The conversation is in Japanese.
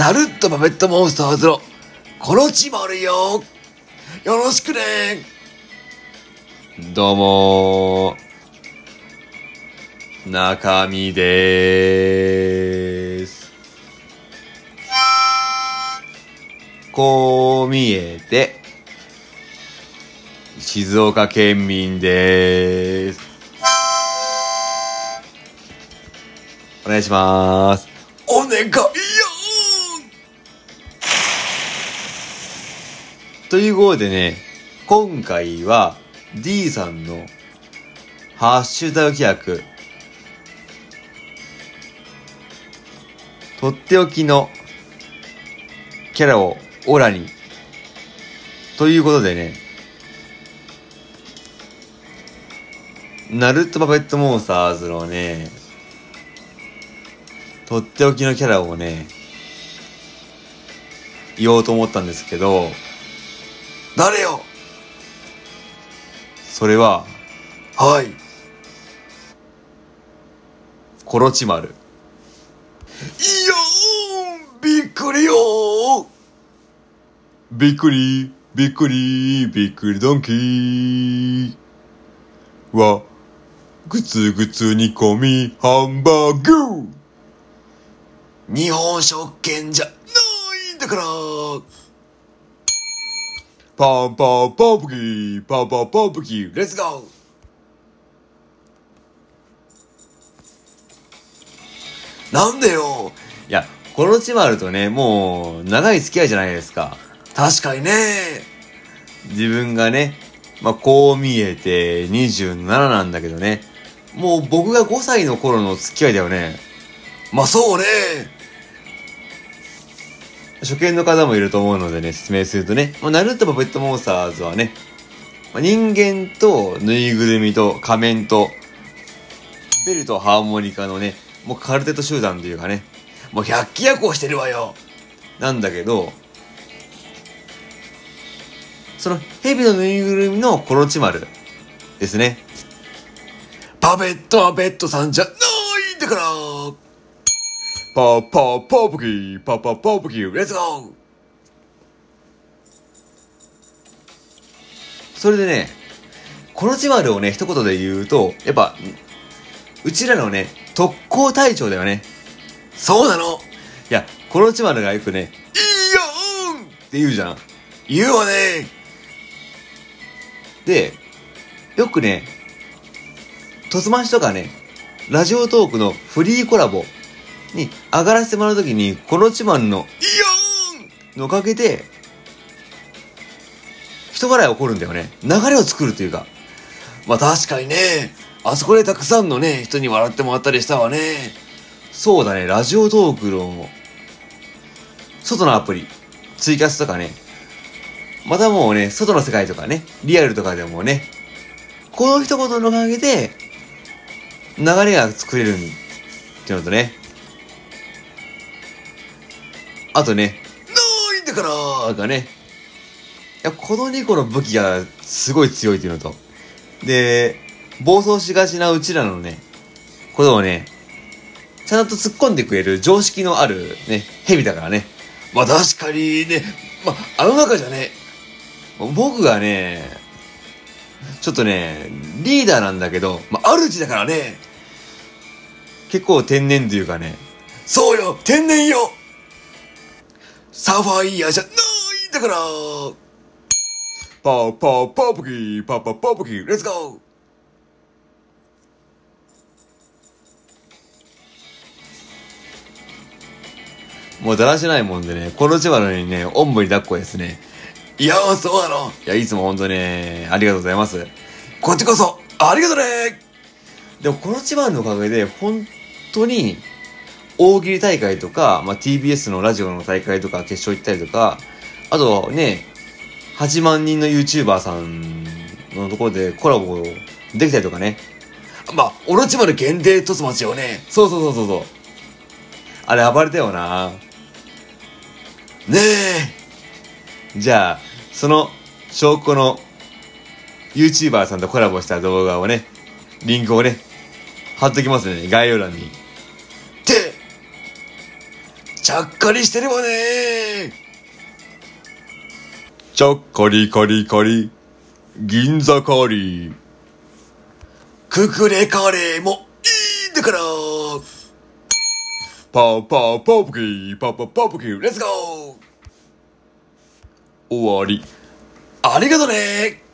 ナルットパペットモンスターズのコロチマルよよろしくねどうもー、中身でーす。こう見えて、静岡県民でーす。お願いします。お願いということでね、今回は D さんのハッシュタグ企画、とっておきのキャラをオラに、ということでね、ナルトパペットモンスターズのね、とっておきのキャラをね、言おうと思ったんですけど、誰よ？それは、はい。コロチマル。いやーびっくりよーびっくり、びっくり、びっくりドンキー。は、ぐつぐつ煮込み、ハンバーグ日本食券じゃないんだからパンパンパンプキー、パンパンパンプキー、レッツゴーなんでよ？いや、コロチマルとね、もう、長い付き合いじゃないですか。確かにね自分がね、まあ、こう見えて27なんだけどね。もう僕が5歳の頃の付き合いだよね。まあそうね初見の方もいると思うのでね、説明するとね、まあ、ナルトパペットモンスターズはね、まあ、人間とぬいぐるみと仮面と、ベルとハーモニカのね、もうカルテット集団というかね、もう百鬼夜行してるわよなんだけど、そのヘビのぬいぐるみのコロチマルですね。パペットはペットさんじゃないんだからパーパーパープキー、パーパーパープキー、レッツゴーそれでね、コロチマルをね、一言で言うと、やっぱ、うちらのね、特攻隊長だよね。そうなのいや、コロチマルがよくね、いいよーんって言うじゃん。言うわねで、よくね、トスマシとかね、ラジオトークのフリーコラボに上がらせてもらうときに、コロチマルのいいよーんのおかげで、人笑い起こるんだよね。流れを作るというか。まあ確かにね。あそこでたくさんのね人に笑ってもらったりしたわね。そうだね、ラジオトークの、外のアプリ、ツイキャスとかね、またもうね、外の世界とかね、リアルとかでもね、この一言のおかげで、流れが作れるっていうのとね、あとね、ないんだからなんかね、いや、この2個の武器がすごい強いっていうのと、で、暴走しがちなうちらのね、ことをね、ちゃんと突っ込んでくれる常識のあるね、蛇だからね。まあ確かにねまああの中じゃね僕がね、ちょっとね、リーダーなんだけど、まあ主だからね結構天然というかね、そうよ天然よサファイアじゃないんだからパーパーパープキー、パーパーパープキー、レッツゴーもうだらしないもんでね、この千葉のにね、おんぶに抱っこですね。いやーそうなのいや、いつもほんとね、ありがとうございます。こっちこそありがとねでもこの千葉のおかげで、本当に、大喜利大会とか、まあ、TBS のラジオの大会とか決勝行ったりとか、あとね、8万人の YouTuber さんのところでコラボできたりとかね。まあオロチマル限定トスマチよねそうそうそうそうそう。あれ暴れたよな。ねじゃあ、その証拠の YouTuber さんとコラボした動画をね、リンクをね、貼っときますね、概要欄に。ちゃっかりしてるわね。ちゃっかりカリカリ、銀座カリー。ククレカレーもいいんだから。パーパーパープキー、パーパーパープキー、レッツゴー。終わり。ありがとね